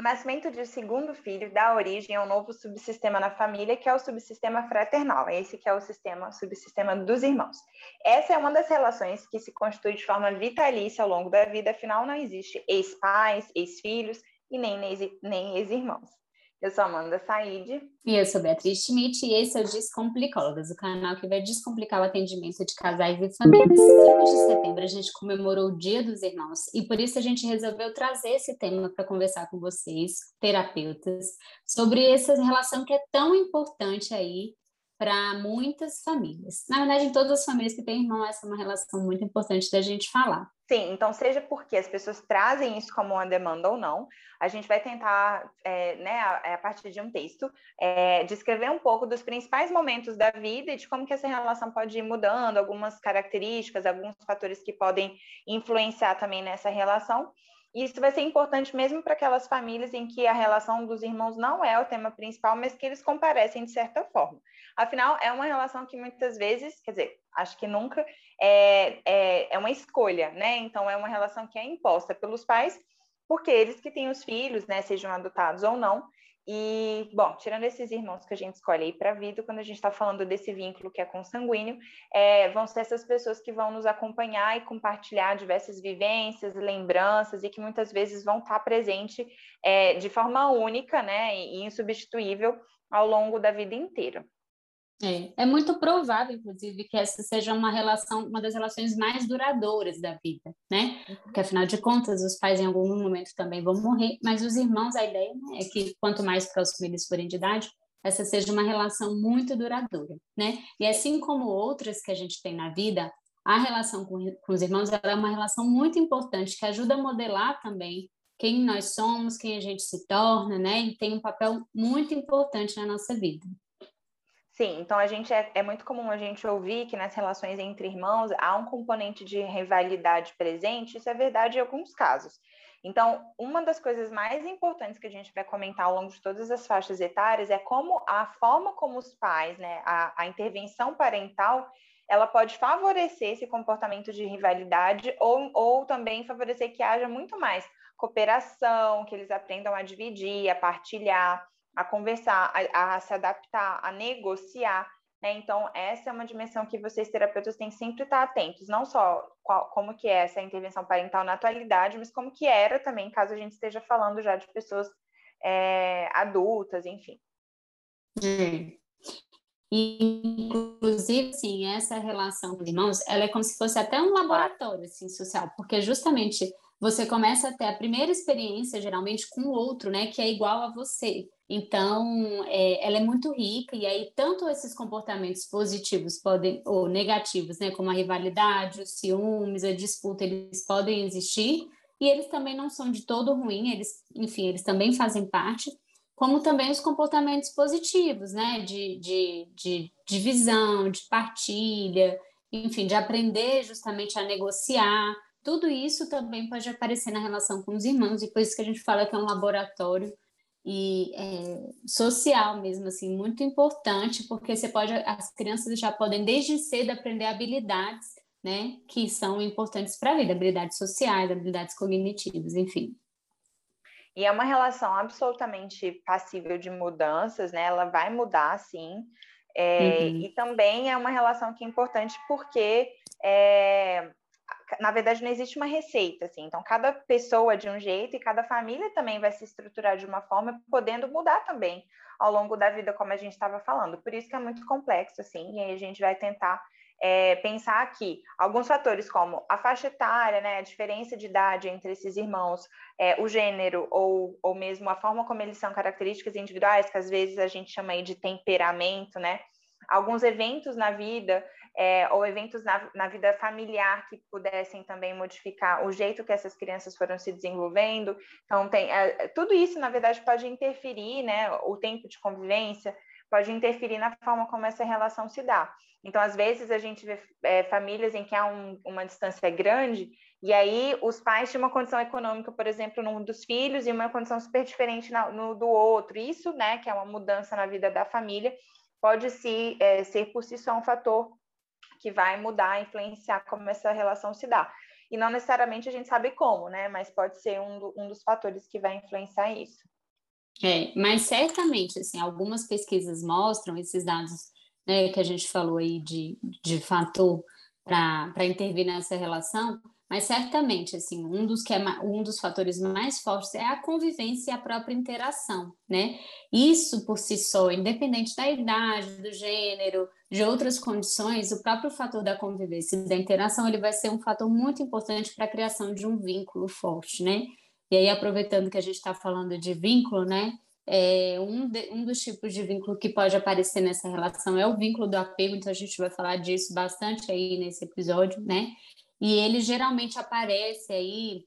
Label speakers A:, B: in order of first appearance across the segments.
A: O nascimento de segundo filho dá origem a um novo subsistema na família, que é o subsistema fraternal. Esse que é o sistema, subsistema dos irmãos. Essa é uma das relações que se constitui de forma vitalícia ao longo da vida, afinal não existe ex-pais, ex-filhos e nem ex-irmãos. Eu sou Amanda Said.
B: E eu sou Beatriz Schmidt e esse é o Descomplicólogas, o canal que vai descomplicar o atendimento de casais e famílias. 1 de setembro a gente comemorou o Dia dos Irmãos e por isso a gente resolveu trazer esse tema para conversar com vocês, terapeutas, sobre essa relação que é tão importante aí para muitas famílias. Na verdade, em todas as famílias que têm irmão, essa é uma relação muito importante da gente falar.
A: Sim, então seja porque as pessoas trazem isso como uma demanda ou não, a gente vai tentar, é, né, a, a, partir de um texto, é, descrever um pouco dos principais momentos da vida e de como que essa relação pode ir mudando, algumas características, alguns fatores que podem influenciar também nessa relação. Isso vai ser importante mesmo para aquelas famílias em que a relação dos irmãos não é o tema principal, mas que eles comparecem de certa forma. Afinal, é uma relação que muitas vezes, quer dizer, acho que nunca, é, é, é uma escolha, né? Então, é uma relação que é imposta pelos pais, porque eles que têm os filhos, né, sejam adotados ou não, e, bom, tirando esses irmãos que a gente escolhe aí para a vida, quando a gente está falando desse vínculo que é consanguíneo, é, vão ser essas pessoas que vão nos acompanhar e compartilhar diversas vivências, lembranças, e que muitas vezes vão estar tá presentes é, de forma única, né, e insubstituível ao longo da vida inteira.
B: É, é muito provável, inclusive, que essa seja uma relação, uma das relações mais duradouras da vida, né? Uhum. Porque afinal de contas, os pais em algum momento também vão morrer, mas os irmãos, a ideia né, é que quanto mais próximos eles forem de idade, essa seja uma relação muito duradoura, né? E assim como outras que a gente tem na vida, a relação com, com os irmãos é uma relação muito importante que ajuda a modelar também quem nós somos, quem a gente se torna, né? E tem um papel muito importante na nossa vida.
A: Sim, então a gente é, é, muito comum a gente ouvir que nas relações entre irmãos há um componente de rivalidade presente, isso é verdade em alguns casos. Então, uma das coisas mais importantes que a gente vai comentar ao longo de todas as faixas etárias é como a forma como os pais, né, a, a intervenção parental, ela pode favorecer esse comportamento de rivalidade ou, ou também favorecer que haja muito mais cooperação, que eles aprendam a dividir, a partilhar a conversar, a, a se adaptar, a negociar. Né? Então, essa é uma dimensão que vocês, terapeutas, têm que sempre estar atentos, não só qual, como que é essa intervenção parental na atualidade, mas como que era também, caso a gente esteja falando já de pessoas é, adultas, enfim.
B: Hum. inclusive, sim, essa relação com os irmãos, ela é como se fosse até um laboratório assim, social, porque justamente você começa a ter a primeira experiência, geralmente, com o outro, né, que é igual a você. Então, é, ela é muito rica, e aí, tanto esses comportamentos positivos podem, ou negativos, né, como a rivalidade, os ciúmes, a disputa, eles podem existir, e eles também não são de todo ruim, eles, enfim, eles também fazem parte, como também os comportamentos positivos, né, de, de, de divisão, de partilha, enfim, de aprender justamente a negociar, tudo isso também pode aparecer na relação com os irmãos, e por isso que a gente fala que é um laboratório e é, social mesmo, assim, muito importante, porque você pode, as crianças já podem desde cedo aprender habilidades, né, que são importantes para a vida, habilidades sociais, habilidades cognitivas, enfim.
A: E é uma relação absolutamente passível de mudanças, né? Ela vai mudar, sim. É, uhum. E também é uma relação que é importante porque é, na verdade, não existe uma receita, assim. Então, cada pessoa de um jeito e cada família também vai se estruturar de uma forma, podendo mudar também ao longo da vida, como a gente estava falando. Por isso que é muito complexo, assim, e aí a gente vai tentar é, pensar aqui alguns fatores como a faixa etária, né, a diferença de idade entre esses irmãos, é, o gênero ou, ou mesmo a forma como eles são características individuais, que às vezes a gente chama aí de temperamento, né? Alguns eventos na vida é, ou eventos na, na, vida familiar que pudessem também modificar o jeito que essas crianças foram se desenvolvendo. Então, tem, é, tudo isso, na verdade, pode interferir, né? O tempo de convivência pode interferir na forma como essa relação se dá. Então, às vezes, a gente vê é, famílias em que há um, uma distância grande, e aí os pais têm uma condição econômica, por exemplo, num dos filhos, e uma condição super diferente na, no do outro. Isso, né, que é uma mudança na vida da família, pode se, é, ser por si só um fator que vai mudar, influenciar como essa relação se dá. E não necessariamente a gente sabe como, né? Mas pode ser um, do, um dos fatores que vai influenciar isso.
B: É, mas certamente, assim, algumas pesquisas mostram esses dados né, que a gente falou aí de, de fator para intervir nessa relação, mas certamente, assim, um dos, que é, um dos fatores mais fortes é a convivência e a própria interação, né? Isso por si só, independente da idade, do gênero, de outras condições, o próprio fator da convivência e da interação, ele vai ser um fator muito importante para a criação de um vínculo forte, né? E aí, aproveitando que a gente está falando de vínculo, né? É, um, de, um dos tipos de vínculo que pode aparecer nessa relação é o vínculo do apego, então a gente vai falar disso bastante aí nesse episódio, né? E ele geralmente aparece aí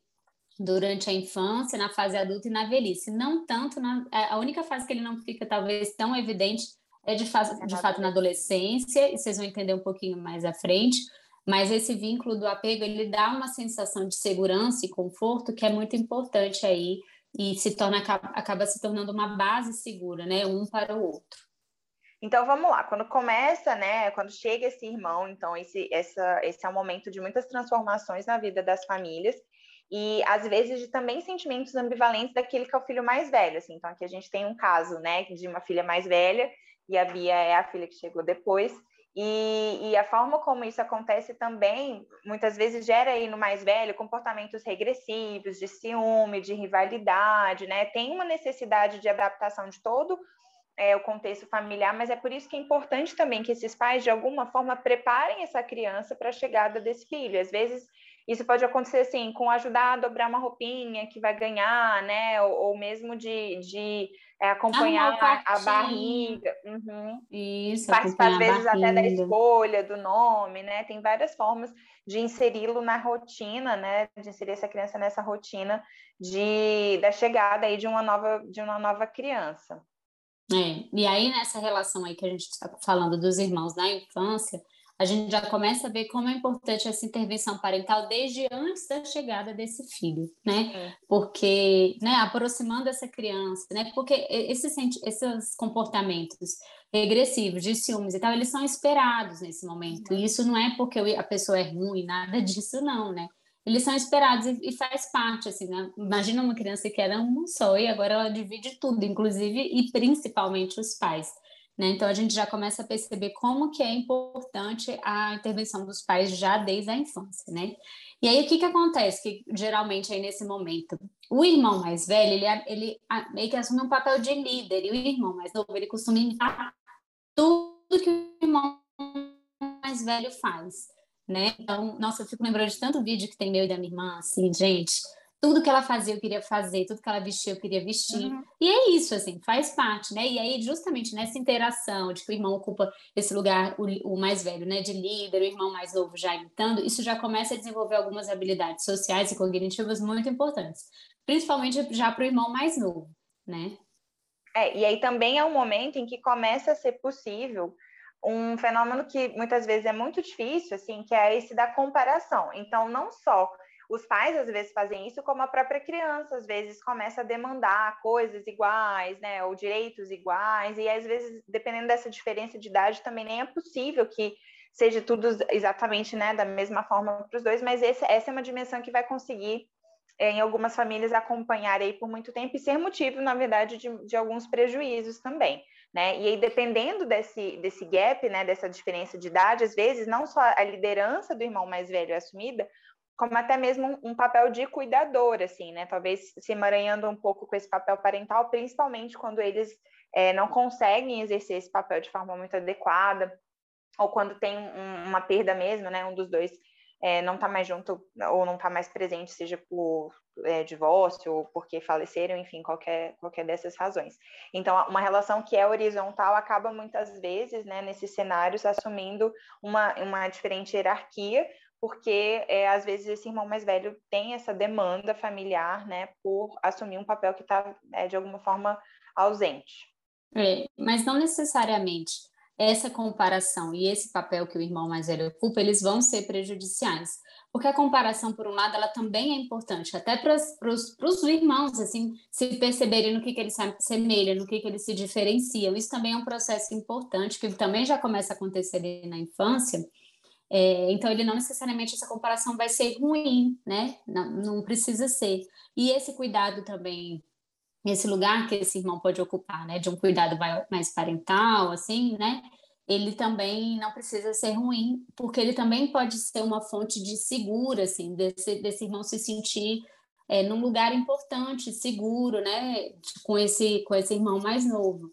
B: durante a infância, na fase adulta e na velhice. Não tanto na. A única fase que ele não fica, talvez, tão evidente é de, fase, de fato na adolescência, e vocês vão entender um pouquinho mais à frente. Mas esse vínculo do apego, ele dá uma sensação de segurança e conforto que é muito importante aí e se torna acaba se tornando uma base segura, né, um para o outro.
A: Então vamos lá, quando começa, né, quando chega esse irmão, então esse, essa, esse é um momento de muitas transformações na vida das famílias e às vezes de também sentimentos ambivalentes daquele que é o filho mais velho, assim. Então aqui a gente tem um caso, né, de uma filha mais velha e a Bia é a filha que chegou depois. E, e, a forma como isso acontece também, muitas vezes gera aí no mais velho comportamentos regressivos, de ciúme, de rivalidade, né? Tem uma necessidade de adaptação de todo é, o contexto familiar, mas é por isso que é importante também que esses pais, de alguma forma, preparem essa criança para a chegada desse filho. Às vezes, isso pode acontecer assim, com ajudar a dobrar uma roupinha que vai ganhar, né? Ou, ou mesmo de, de é, acompanhar a, a barriga. Uhum.
B: Isso,
A: Participar, às vezes, até da escolha do nome, né? Tem várias formas de inseri-lo na rotina, né? De inserir essa criança nessa rotina de, da chegada aí de uma nova, de uma nova criança.
B: É, e aí nessa relação aí que a gente está falando dos irmãos da infância, a gente já começa a ver como é importante essa intervenção parental desde antes da chegada desse filho, né? É. Porque, né, aproximando essa criança, né? Porque esses, esses comportamentos regressivos de ciúmes e tal, eles são esperados nesse momento. E isso não é porque a pessoa é ruim, nada disso não, né? eles são esperados e, e, faz parte, assim, né? Imagina uma criança que era um só e agora ela divide tudo, inclusive e principalmente os pais. Né? Então a gente já começa a perceber como que é importante a intervenção dos pais já desde a infância, né? E aí o que que acontece? Que geralmente aí nesse momento o irmão mais velho ele, ele meio que assume um papel de líder e o irmão mais novo ele costuma imitar tudo que o irmão mais velho faz né? Então, nossa, eu fico lembrando de tanto vídeo que tem meu e da minha irmã, assim, gente, tudo que ela fazia eu queria fazer, tudo que ela vestia eu queria vestir. Uhum. E é isso, assim, faz parte, né? E aí, justamente nessa interação de que o irmão ocupa esse lugar, o, o, mais velho, né, de líder, o irmão mais novo já imitando, isso já começa a desenvolver algumas habilidades sociais e cognitivas muito importantes, principalmente já para o irmão mais novo, né?
A: É, e aí também é um momento em que começa a ser possível um fenômeno que muitas vezes é muito difícil, assim, que é esse da comparação. Então, não só os pais às vezes fazem isso, como a própria criança às vezes começa a demandar coisas iguais, né, ou direitos iguais, e às vezes, dependendo dessa diferença de idade, também nem é possível que seja tudo exatamente, né, da mesma forma para os dois, mas esse, essa é uma dimensão que vai conseguir é, em algumas famílias acompanhar aí por muito tempo e ser motivo, na verdade, de, de alguns prejuízos também né? E aí, dependendo desse, desse gap, né, dessa diferença de idade, às vezes, não só a liderança do irmão mais velho é assumida, como até mesmo um, papel de cuidador, assim, né? Talvez se emaranhando um pouco com esse papel parental, principalmente quando eles é, não conseguem exercer esse papel de forma muito adequada, ou quando tem um, uma perda mesmo, né? Um dos dois é, não está mais junto ou não está mais presente, seja por é, divórcio ou porque faleceram, enfim, qualquer, qualquer dessas razões. Então, uma relação que é horizontal acaba muitas vezes, né, nesses cenários, assumindo uma, uma diferente hierarquia, porque é, às vezes esse irmão mais velho tem essa demanda familiar, né, por assumir um papel que está, é, de alguma forma, ausente.
B: É, mas não necessariamente essa comparação e esse papel que o irmão mais velho ocupa, eles vão ser prejudiciais. Porque a comparação, por um lado, ela também é importante, até para os irmãos, assim, se perceberem no que, que eles se assemelham, no que, que eles se diferenciam. Isso também é um processo importante, que também já começa a acontecer na infância. É, então, ele não necessariamente essa comparação vai ser ruim, né? Não, não precisa ser. E esse cuidado também esse lugar que esse irmão pode ocupar, né, de um cuidado mais parental, assim, né, ele também não precisa ser ruim, porque ele também pode ser uma fonte de segura, assim, desse, desse irmão se sentir é, num lugar importante, seguro, né, com esse, com esse irmão mais novo.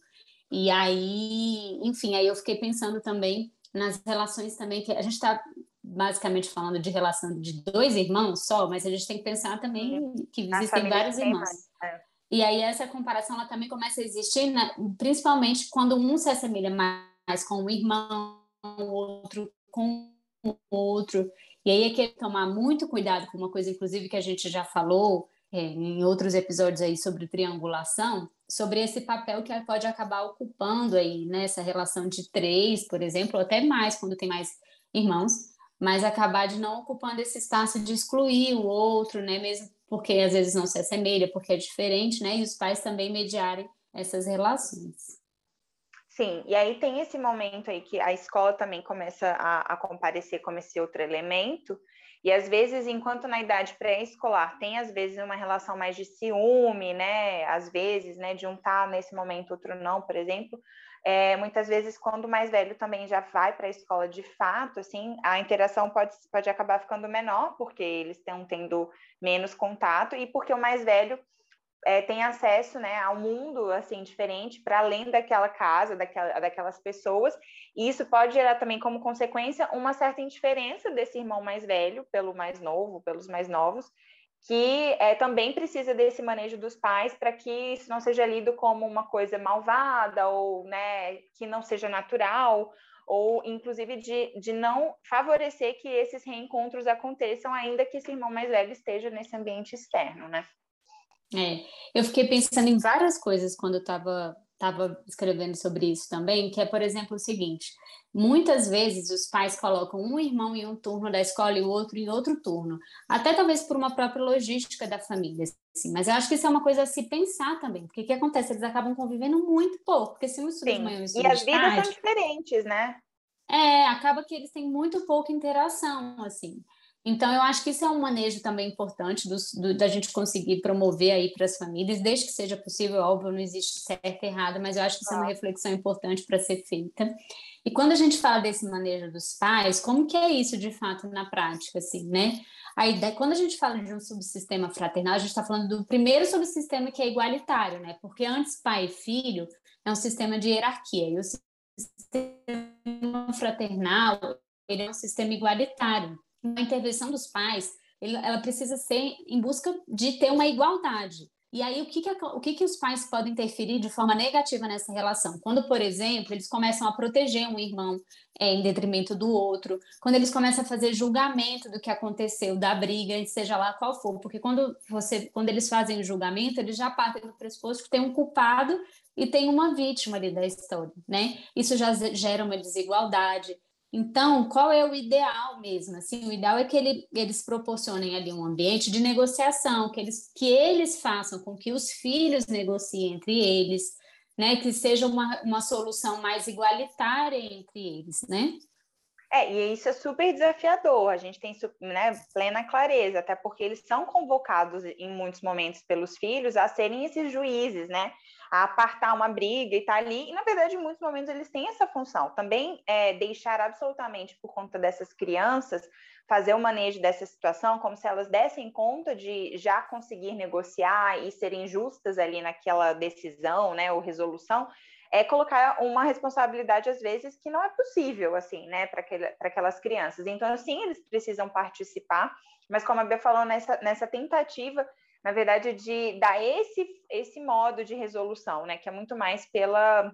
B: E aí, enfim, aí eu fiquei pensando também nas relações também que a gente está basicamente falando de relação de dois irmãos só, mas a gente tem que pensar também que existem vários irmãos. É. E aí essa comparação ela também começa a existir, né, principalmente quando um se assemelha mais com um irmão, o outro com o outro. E aí é que tomar muito cuidado com uma coisa, inclusive, que a gente já falou é, em outros episódios aí sobre triangulação, sobre esse papel que pode acabar ocupando aí nessa né, relação de três, por exemplo, ou até mais quando tem mais irmãos, mas acabar de não ocupando esse espaço de excluir o outro, né, mesmo porque às vezes não se assemelha, porque é diferente, né, e os pais também mediarem essas relações.
A: Sim, e aí tem esse momento aí que a escola também começa a, a comparecer como esse outro elemento, e às vezes, enquanto na idade pré-escolar tem às vezes uma relação mais de ciúme, né? Às vezes, né, de um tá nesse momento, outro não, por exemplo. É, muitas vezes, quando o mais velho também já vai para a escola de fato, assim, a interação pode, pode acabar ficando menor, porque eles estão tendo menos contato, e porque o mais velho é, tem acesso né, a um mundo assim diferente para além daquela casa, daquela, daquelas pessoas, e isso pode gerar também como consequência uma certa indiferença desse irmão mais velho pelo mais novo, pelos mais novos, que é, também precisa desse manejo dos pais para que isso não seja lido como uma coisa malvada ou né, que não seja natural, ou inclusive de, de não favorecer que esses reencontros aconteçam, ainda que esse irmão mais velho esteja nesse ambiente externo, né?
B: É, eu fiquei pensando em várias coisas quando eu estava estava escrevendo sobre isso também, que é, por exemplo, o seguinte: muitas vezes os pais colocam um irmão em um turno da escola e o outro em outro turno, até talvez por uma própria logística da família. Assim, mas eu acho que isso é uma coisa a se pensar também, porque o que acontece? Eles acabam convivendo muito pouco, porque se um estuda de manhã
A: e as vidas são diferentes, né?
B: É, acaba que eles têm muito pouca interação, assim. Então, eu acho que isso é um manejo também importante do, do, da gente conseguir promover aí para as famílias, desde que seja possível, óbvio, não existe certo e errado, mas eu acho que isso é uma reflexão importante para ser feita. E quando a gente fala desse manejo dos pais, como que é isso de fato na prática, assim, né? A ideia, quando a gente fala de um subsistema fraternal, a gente está falando do primeiro subsistema que é igualitário, né? Porque antes pai e filho é um sistema de hierarquia, e o sistema fraternal ele é um sistema igualitário a intervenção dos pais, ela precisa ser em busca de ter uma igualdade. E aí, o que, que, o que, que os pais podem interferir de forma negativa nessa relação? Quando, por exemplo, eles começam a proteger um irmão é, em detrimento do outro, quando eles começam a fazer julgamento do que aconteceu, da briga, seja lá qual for, porque quando, você, quando eles fazem o julgamento, eles já partem do pressuposto que tem um culpado e tem uma vítima ali da história, né? Isso já gera uma desigualdade, então, qual é o ideal mesmo? Assim, o ideal é que ele, eles proporcionem ali um ambiente de negociação, que eles, que eles façam com que os filhos negociem entre eles, né? Que seja uma, uma solução mais igualitária entre eles, né?
A: É, e isso é super desafiador, a gente tem né, plena clareza, até porque eles são convocados em muitos momentos pelos filhos a serem esses juízes, né? A apartar uma briga e tá ali, e na verdade, em muitos momentos, eles têm essa função. Também é, deixar absolutamente por conta dessas crianças fazer o manejo dessa situação, como se elas dessem conta de já conseguir negociar e serem justas ali naquela decisão, né, ou resolução, é colocar uma responsabilidade, às vezes, que não é possível, assim, né, para aquelas crianças. Então, sim, eles precisam participar, mas como a Bia falou, nessa, nessa tentativa, na verdade, de dar esse, esse modo de resolução, né, que é muito mais pela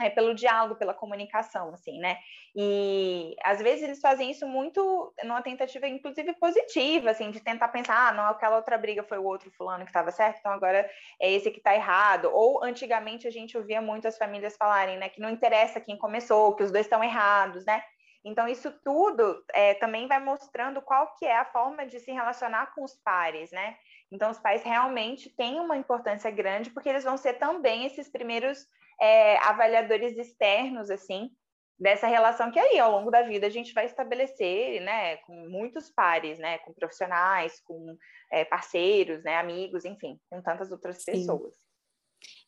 A: é, pelo diálogo, pela comunicação, assim, né? E às vezes eles fazem isso muito numa tentativa, inclusive positiva, assim, de tentar pensar, ah, não, aquela outra briga foi o outro fulano que estava certo, então agora é esse que está errado. Ou antigamente a gente ouvia muitas famílias falarem, né, que não interessa quem começou, que os dois estão errados, né? Então, isso tudo é, também vai mostrando qual que é a forma de se relacionar com os pares, né? Então, os pais realmente têm uma importância grande, porque eles vão ser também esses primeiros é, avaliadores externos, assim, dessa relação que aí, ao longo da vida, a gente vai estabelecer, né, com muitos pares, né, com profissionais, com é, parceiros, né, amigos, enfim, com tantas outras Sim. pessoas.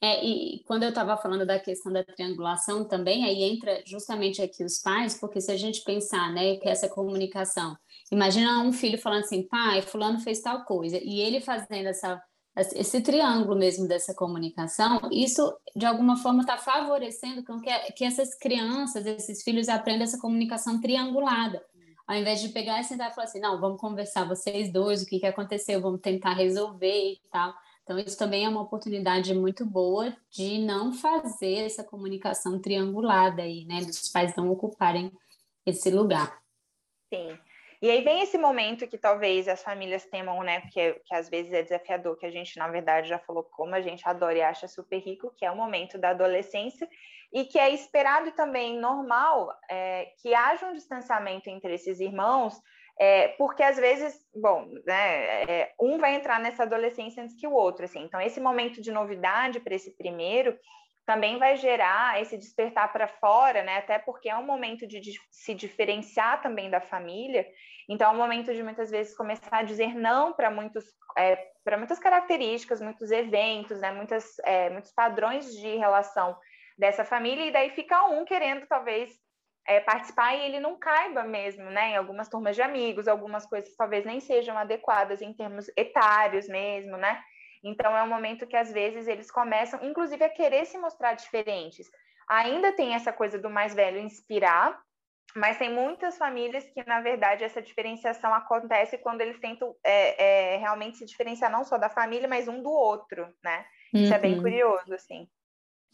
B: É, e quando eu estava falando da questão da triangulação também, aí entra justamente aqui os pais, porque se a gente pensar, né, que essa comunicação, imagina um filho falando assim, pai, fulano fez tal coisa, e ele fazendo essa esse triângulo mesmo dessa comunicação, isso de alguma forma está favorecendo que, que essas crianças, esses filhos aprendam essa comunicação triangulada. Ao invés de pegar e sentar e falar assim, não, vamos conversar vocês dois, o que, que aconteceu, vamos tentar resolver e tal. Então, isso também é uma oportunidade muito boa de não fazer essa comunicação triangulada aí, né? Dos pais não ocuparem esse lugar.
A: Sim. E aí vem esse momento que talvez as famílias temam, né? Porque que às vezes é desafiador, que a gente, na verdade, já falou como a gente adora e acha super rico, que é o momento da adolescência, e que é esperado também normal é, que haja um distanciamento entre esses irmãos, é, porque às vezes, bom, né, é, um vai entrar nessa adolescência antes que o outro, assim. Então, esse momento de novidade para esse primeiro também vai gerar esse despertar para fora, né? Até porque é um momento de, de, se diferenciar também da família. Então, é um momento de muitas vezes começar a dizer não para muitos é, para muitas características, muitos eventos, né? Muitas, é, muitos padrões de relação dessa família. E daí fica um querendo talvez é, participar e ele não caiba mesmo, né? Em algumas turmas de amigos, algumas coisas talvez nem sejam adequadas em termos etários mesmo, né? Então, é um momento que, às vezes, eles começam, inclusive, a querer se mostrar diferentes. Ainda tem essa coisa do mais velho inspirar, mas tem muitas famílias que, na verdade, essa diferenciação acontece quando eles tentam é, é, realmente se diferenciar não só da família, mas um do outro, né? Isso uhum. é bem uhum. curioso, assim.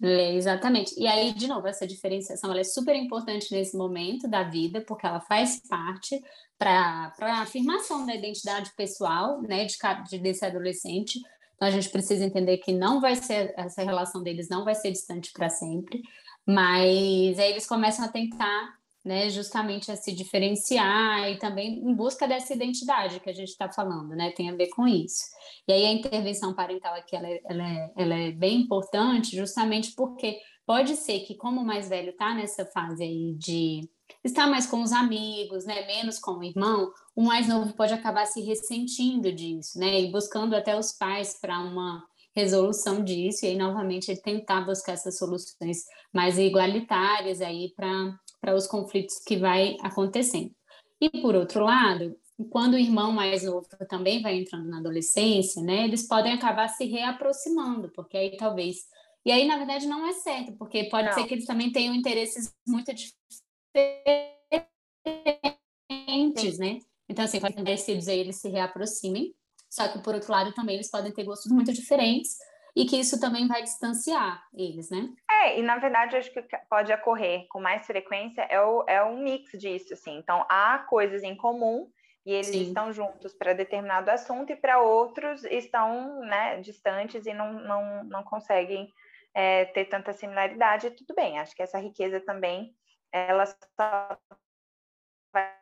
B: É, exatamente. E aí, de novo, essa diferenciação é super importante nesse momento da vida, porque ela faz parte para a afirmação da identidade pessoal né, de, de, desse adolescente, então a gente precisa entender que não vai ser essa relação deles não vai ser distante para sempre, mas aí eles começam a tentar, né, justamente a se diferenciar e também em busca dessa identidade que a gente está falando, né, tem a ver com isso. E aí a intervenção parental aqui ela, é, ela, é, ela é bem importante, justamente porque pode ser que como o mais velho está nessa fase aí de estar mais com os amigos, né, menos com o irmão, o mais novo pode acabar se ressentindo disso, né, e buscando até os pais para uma resolução disso, e aí novamente ele tentar buscar essas soluções mais igualitárias aí para os conflitos que vai acontecendo. E por outro lado, quando o irmão mais novo também vai entrando na adolescência, né, eles podem acabar se reaproximando, porque aí talvez. E aí, na verdade, não é certo, porque pode não. ser que eles também tenham interesses muito diferentes, né? Então, assim, parecidos aí eles se reaproximem, só que, por outro lado, também eles podem ter gostos muito diferentes e que isso também vai distanciar eles, né?
A: É, e na verdade acho que pode ocorrer com mais frequência é, o, é um mix disso, assim. Então, há coisas em comum e eles Sim. estão juntos para determinado assunto e para outros estão né, distantes e não, não, não conseguem é, ter tanta similaridade. Tudo bem, acho que essa riqueza também ela só vai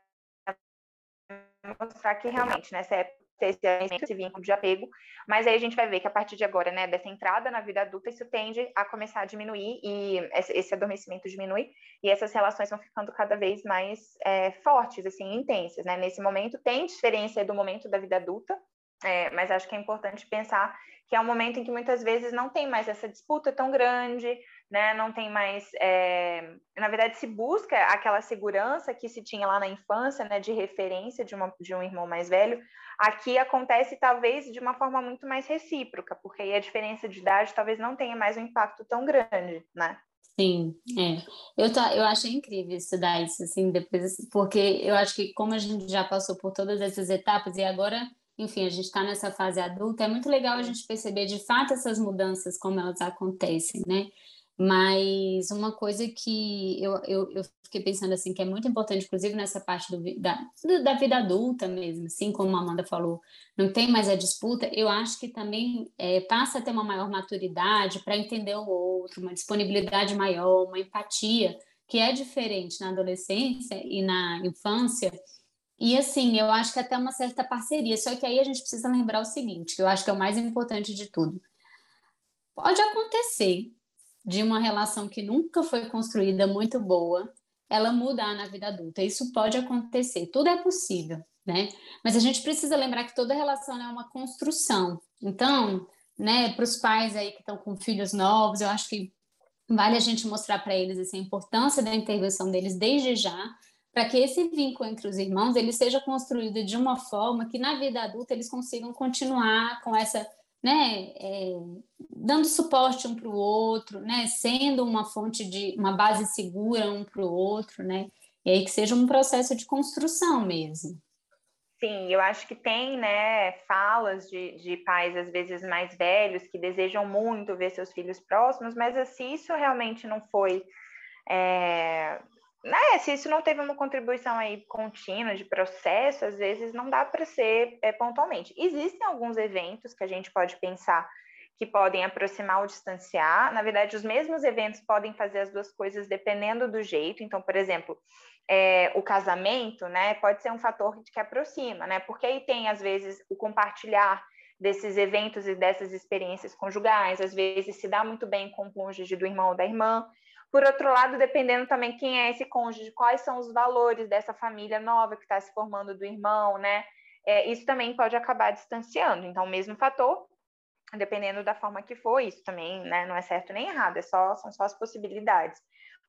A: mostrar que realmente nessa época esse, esse vínculo de apego, mas aí a gente vai ver que a partir de agora, né, dessa entrada na vida adulta, isso tende a começar a diminuir e esse adormecimento diminui e essas relações vão ficando cada vez mais é, fortes, assim, intensas, né? Nesse momento tem diferença do momento da vida adulta, é, mas acho que é importante pensar que é um momento em que muitas vezes não tem mais essa disputa tão grande, né? Não tem mais, é... na verdade, se busca aquela segurança que se tinha lá na infância, né? De referência de, uma, de um irmão mais velho. Aqui acontece talvez de uma forma muito mais recíproca, porque aí a diferença de idade talvez não tenha mais um impacto tão grande, né?
B: Sim, é. Eu, tô, eu achei incrível estudar isso, assim, depois, porque eu acho que como a gente já passou por todas essas etapas e agora enfim, a gente está nessa fase adulta, é muito legal a gente perceber de fato essas mudanças, como elas acontecem, né? Mas uma coisa que eu, eu, eu fiquei pensando assim, que é muito importante, inclusive nessa parte do, da, da vida adulta mesmo, assim como a Amanda falou, não tem mais a disputa, eu acho que também é, passa a ter uma maior maturidade para entender o outro, uma disponibilidade maior, uma empatia, que é diferente na adolescência e na infância, e assim, eu acho que até uma certa parceria. Só que aí a gente precisa lembrar o seguinte, que eu acho que é o mais importante de tudo. Pode acontecer de uma relação que nunca foi construída muito boa, ela mudar na vida adulta. Isso pode acontecer, tudo é possível, né? Mas a gente precisa lembrar que toda relação é uma construção. Então, né, para os pais aí que estão com filhos novos, eu acho que vale a gente mostrar para eles assim, a importância da intervenção deles desde já, para que esse vínculo entre os irmãos ele seja construído de uma forma que na vida adulta eles consigam continuar com essa né, é, dando suporte um para o outro, né, sendo uma fonte de uma base segura um para o outro, né, e aí que seja um processo de construção mesmo.
A: Sim, eu acho que tem, né, falas de, de pais às vezes mais velhos que desejam muito ver seus filhos próximos, mas se isso realmente não foi é, né, se isso não teve uma contribuição aí contínua de processo, às vezes não dá para ser é, pontualmente. Existem alguns eventos que a gente pode pensar que podem aproximar ou distanciar. Na verdade, os mesmos eventos podem fazer as duas coisas dependendo do jeito. Então, por exemplo, é, o casamento, né, pode ser um fator que aproxima, né? Porque aí tem às vezes o compartilhar desses eventos e dessas experiências conjugais, às vezes se dá muito bem com o cônjuge do irmão ou da irmã. Por outro lado, dependendo também quem é esse cônjuge, quais são os valores dessa família nova que está se formando do irmão, né? É, isso também pode acabar distanciando. Então, o mesmo fator, dependendo da forma que for, isso também né, não é certo nem errado, é só, são só as possibilidades.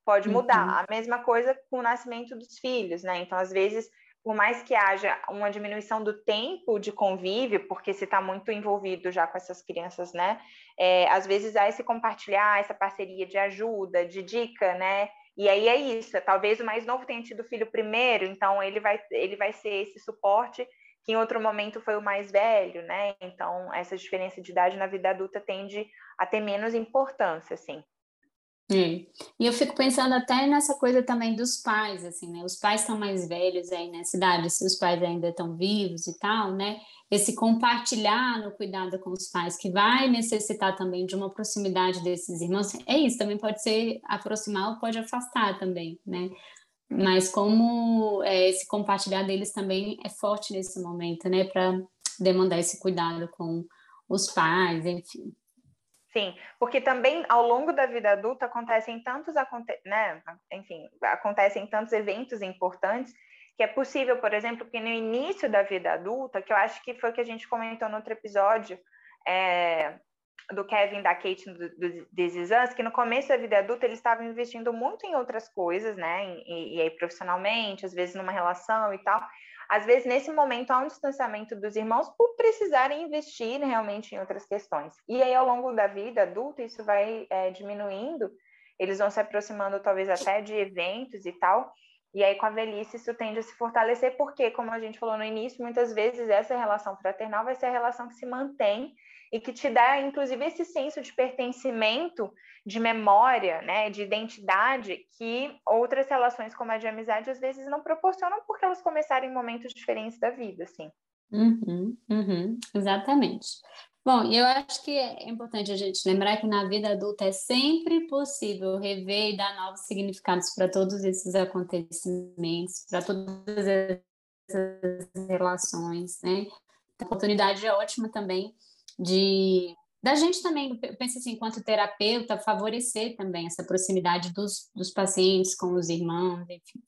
A: Pode mudar. Uhum. A mesma coisa com o nascimento dos filhos, né? Então, às vezes, por mais que haja uma diminuição do tempo de convívio, porque se está muito envolvido já com essas crianças, né? É, às vezes há esse compartilhar, essa parceria de ajuda, de dica, né? E aí é isso. Talvez o mais novo tenha tido filho primeiro, então ele vai, ele vai ser esse suporte que em outro momento foi o mais velho, né? Então essa diferença de idade na vida adulta tende a ter menos importância, assim.
B: É. E eu fico pensando até nessa coisa também dos pais, assim, né? Os pais estão mais velhos aí na cidade, se os pais ainda estão vivos e tal, né? Esse compartilhar no cuidado com os pais, que vai necessitar também de uma proximidade desses irmãos, é isso, também pode ser aproximar ou pode afastar também, né? Mas como é, esse compartilhar deles também é forte nesse momento, né? Para demandar esse cuidado com os pais, enfim.
A: Sim, porque também ao longo da vida adulta acontecem tantos, né, enfim, acontecem tantos eventos importantes que é possível, por exemplo, que no início da vida adulta, que eu acho que foi o que a gente comentou no outro episódio é, do Kevin, da Kate, do, Us, que no começo da vida adulta eles estavam investindo muito em outras coisas, né, e, e aí profissionalmente, às vezes numa relação e tal, às vezes, nesse momento, há um distanciamento dos irmãos por precisarem investir realmente em outras questões. E aí, ao longo da vida adulta, isso vai é, diminuindo, eles vão se aproximando, talvez, até de eventos e tal. E aí, com a velhice, isso tende a se fortalecer, porque, como a gente falou no início, muitas vezes essa relação fraternal vai ser a relação que se mantém e que te dá, inclusive, esse senso de pertencimento, de memória, né, de identidade, que outras relações, como a de amizade, às vezes não proporcionam porque elas começaram em momentos diferentes da vida, assim.
B: Uhum, uhum, exatamente. Bom, eu acho que é importante a gente lembrar que na vida adulta é sempre possível rever e dar novos significados para todos esses acontecimentos, para todas essas relações, né? A oportunidade é ótima também de da gente também, eu penso assim, enquanto terapeuta, favorecer também essa proximidade dos, dos pacientes com os irmãos, enfim.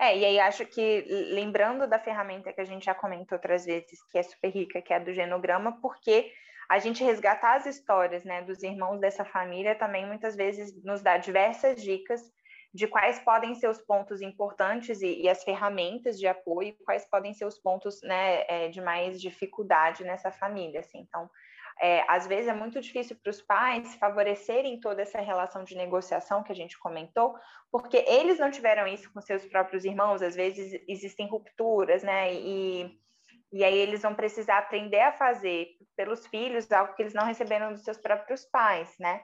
A: É, e aí acho que, lembrando da ferramenta que a gente já comentou outras vezes, que é super rica, que é a do genograma, porque a gente resgatar as histórias né, dos irmãos dessa família também muitas vezes nos dá diversas dicas de quais podem ser os pontos importantes e, e as ferramentas de apoio, quais podem ser os pontos né, é, de mais dificuldade nessa família. Assim. Então, é, às vezes é muito difícil para os pais favorecerem toda essa relação de negociação que a gente comentou, porque eles não tiveram isso com seus próprios irmãos, às vezes existem rupturas, né? E, e aí eles vão precisar aprender a fazer pelos filhos algo que eles não receberam dos seus próprios pais, né?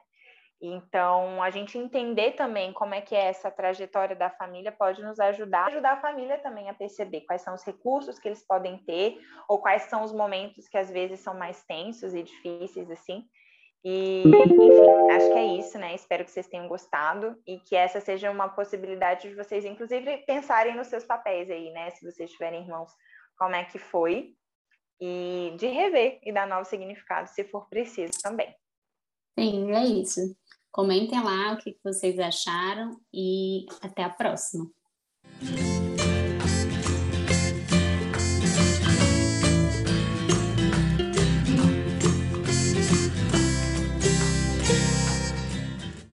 A: Então, a gente entender também como é que é essa trajetória da família pode nos ajudar, ajudar a família também a perceber quais são os recursos que eles podem ter, ou quais são os momentos que às vezes são mais tensos e difíceis, assim. E, enfim, acho que é isso, né? Espero que vocês tenham gostado e que essa seja uma possibilidade de vocês, inclusive, pensarem nos seus papéis aí, né? Se vocês tiverem irmãos, como é que foi, e de rever e dar novos significados, se for preciso também.
B: Sim, é isso. Comentem lá o que vocês acharam e até a próxima.